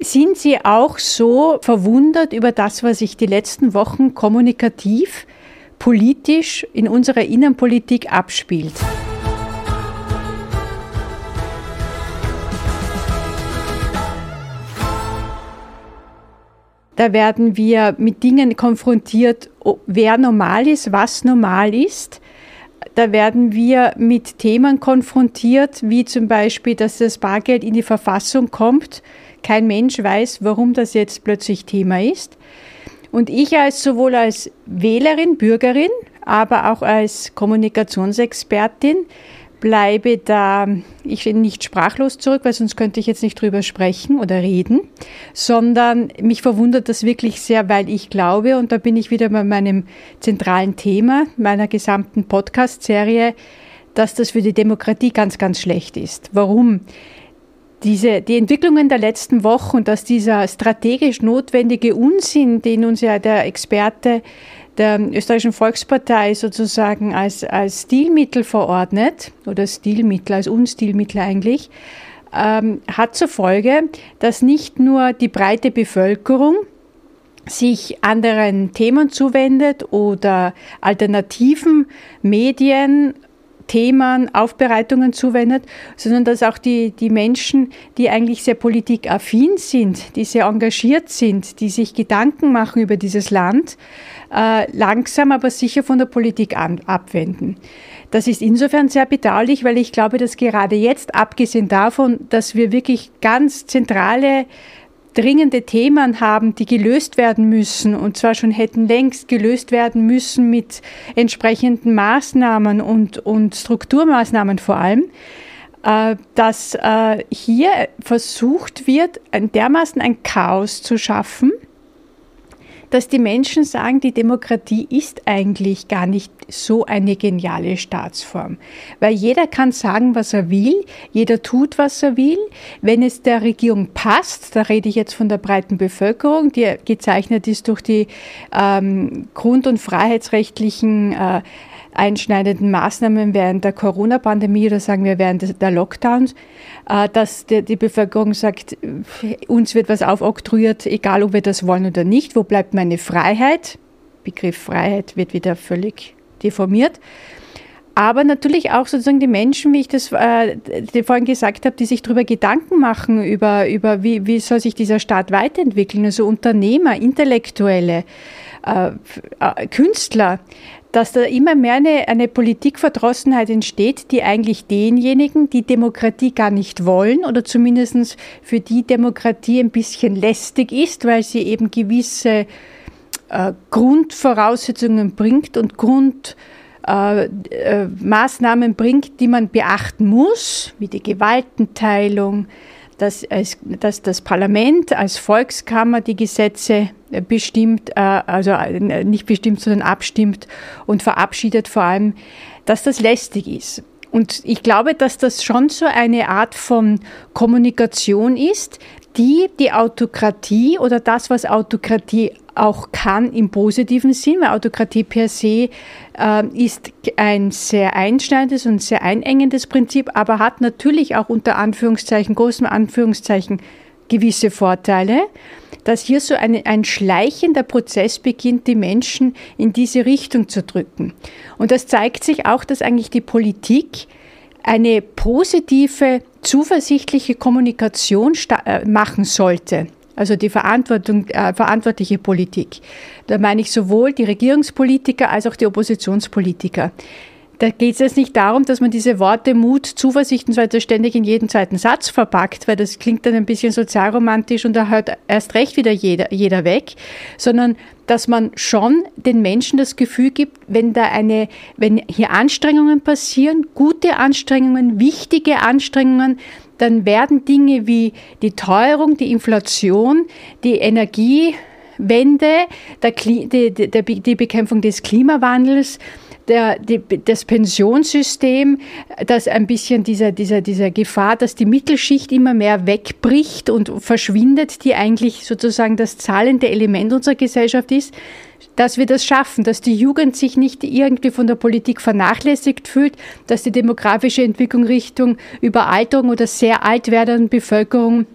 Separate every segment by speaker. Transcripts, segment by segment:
Speaker 1: Sind Sie auch so verwundert über das, was sich die letzten Wochen kommunikativ, politisch in unserer Innenpolitik abspielt? Da werden wir mit Dingen konfrontiert, wer normal ist, was normal ist. Da werden wir mit Themen konfrontiert, wie zum Beispiel, dass das Bargeld in die Verfassung kommt. Kein Mensch weiß, warum das jetzt plötzlich Thema ist. Und ich als sowohl als Wählerin, Bürgerin, aber auch als Kommunikationsexpertin bleibe da, ich stehe nicht sprachlos zurück, weil sonst könnte ich jetzt nicht drüber sprechen oder reden, sondern mich verwundert das wirklich sehr, weil ich glaube, und da bin ich wieder bei meinem zentralen Thema meiner gesamten Podcast-Serie, dass das für die Demokratie ganz, ganz schlecht ist. Warum? Diese, die Entwicklungen der letzten Wochen und dass dieser strategisch notwendige Unsinn, den uns ja der Experte der österreichischen Volkspartei sozusagen als, als Stilmittel verordnet, oder Stilmittel, als Unstilmittel eigentlich, ähm, hat zur Folge, dass nicht nur die breite Bevölkerung sich anderen Themen zuwendet oder alternativen Medien Themen, Aufbereitungen zuwendet, sondern dass auch die, die Menschen, die eigentlich sehr politikaffin sind, die sehr engagiert sind, die sich Gedanken machen über dieses Land, äh, langsam aber sicher von der Politik an, abwenden. Das ist insofern sehr bedauerlich, weil ich glaube, dass gerade jetzt, abgesehen davon, dass wir wirklich ganz zentrale dringende Themen haben, die gelöst werden müssen. Und zwar schon hätten längst gelöst werden müssen mit entsprechenden Maßnahmen und, und Strukturmaßnahmen vor allem, äh, dass äh, hier versucht wird, dermaßen ein Chaos zu schaffen, dass die Menschen sagen, die Demokratie ist eigentlich gar nicht so eine geniale Staatsform. Weil jeder kann sagen, was er will, jeder tut, was er will. Wenn es der Regierung passt, da rede ich jetzt von der breiten Bevölkerung, die gezeichnet ist durch die ähm, grund- und freiheitsrechtlichen äh, einschneidenden Maßnahmen während der Corona-Pandemie oder sagen wir während der Lockdowns, äh, dass die Bevölkerung sagt, uns wird was aufoktroyiert, egal ob wir das wollen oder nicht. Wo bleibt meine Freiheit? Begriff Freiheit wird wieder völlig deformiert. Aber natürlich auch sozusagen die Menschen, wie ich das äh, vorhin gesagt habe, die sich darüber Gedanken machen, über, über wie, wie soll sich dieser Staat weiterentwickeln, also Unternehmer, Intellektuelle, äh, äh, Künstler, dass da immer mehr eine, eine Politikverdrossenheit entsteht, die eigentlich denjenigen, die Demokratie gar nicht wollen oder zumindest für die Demokratie ein bisschen lästig ist, weil sie eben gewisse äh, Grundvoraussetzungen bringt und Grundmaßnahmen äh, äh, bringt, die man beachten muss, wie die Gewaltenteilung, dass, dass das Parlament als Volkskammer die Gesetze bestimmt, äh, also äh, nicht bestimmt, sondern abstimmt und verabschiedet vor allem, dass das lästig ist. Und ich glaube, dass das schon so eine Art von Kommunikation ist, die die Autokratie oder das, was Autokratie auch kann im positiven Sinn, weil Autokratie per se äh, ist ein sehr einschneidendes und sehr einengendes Prinzip, aber hat natürlich auch unter Anführungszeichen, großen Anführungszeichen, gewisse Vorteile, dass hier so ein, ein schleichender Prozess beginnt, die Menschen in diese Richtung zu drücken. Und das zeigt sich auch, dass eigentlich die Politik eine positive, zuversichtliche Kommunikation äh, machen sollte. Also die Verantwortung, äh, verantwortliche Politik. Da meine ich sowohl die Regierungspolitiker als auch die Oppositionspolitiker. Da geht es jetzt nicht darum, dass man diese Worte Mut, Zuversicht und so weiter ständig in jeden zweiten Satz verpackt, weil das klingt dann ein bisschen sozialromantisch und da hört erst recht wieder jeder, jeder weg, sondern dass man schon den Menschen das Gefühl gibt, wenn da eine, wenn hier Anstrengungen passieren, gute Anstrengungen, wichtige Anstrengungen, dann werden Dinge wie die Teuerung, die Inflation, die Energiewende, der, die, die, die Bekämpfung des Klimawandels, der, die, das Pensionssystem, das ein bisschen dieser, dieser, dieser Gefahr, dass die Mittelschicht immer mehr wegbricht und verschwindet, die eigentlich sozusagen das zahlende Element unserer Gesellschaft ist, dass wir das schaffen, dass die Jugend sich nicht irgendwie von der Politik vernachlässigt fühlt, dass die demografische Entwicklung Richtung Überalterung oder sehr alt werdenden Bevölkerung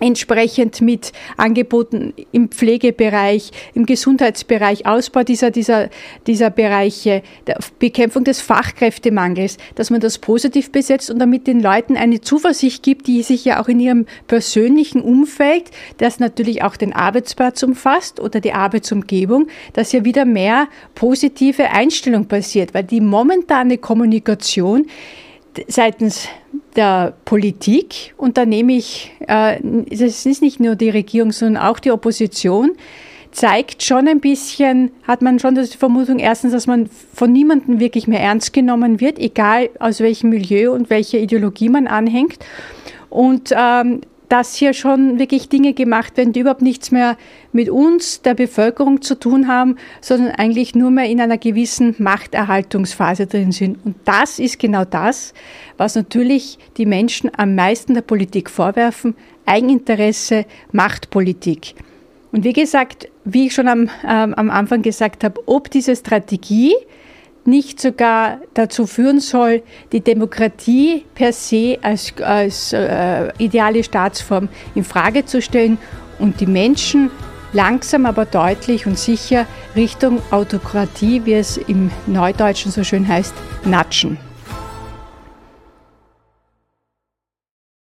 Speaker 1: entsprechend mit Angeboten im Pflegebereich, im Gesundheitsbereich, Ausbau dieser, dieser, dieser Bereiche, der Bekämpfung des Fachkräftemangels, dass man das positiv besetzt und damit den Leuten eine Zuversicht gibt, die sich ja auch in ihrem persönlichen Umfeld, das natürlich auch den Arbeitsplatz umfasst oder die Arbeitsumgebung, dass ja wieder mehr positive Einstellung passiert, weil die momentane Kommunikation seitens der Politik, und da nehme ich, äh, es ist nicht nur die Regierung, sondern auch die Opposition, zeigt schon ein bisschen, hat man schon die Vermutung, erstens, dass man von niemandem wirklich mehr ernst genommen wird, egal aus welchem Milieu und welcher Ideologie man anhängt. Und ähm, dass hier schon wirklich Dinge gemacht werden, die überhaupt nichts mehr mit uns, der Bevölkerung zu tun haben, sondern eigentlich nur mehr in einer gewissen Machterhaltungsphase drin sind. Und das ist genau das, was natürlich die Menschen am meisten der Politik vorwerfen. Eigeninteresse, Machtpolitik. Und wie gesagt, wie ich schon am, ähm, am Anfang gesagt habe, ob diese Strategie nicht sogar dazu führen soll, die Demokratie per se als, als äh, ideale Staatsform in Frage zu stellen und die Menschen langsam aber deutlich und sicher Richtung Autokratie, wie es im Neudeutschen so schön heißt, natschen.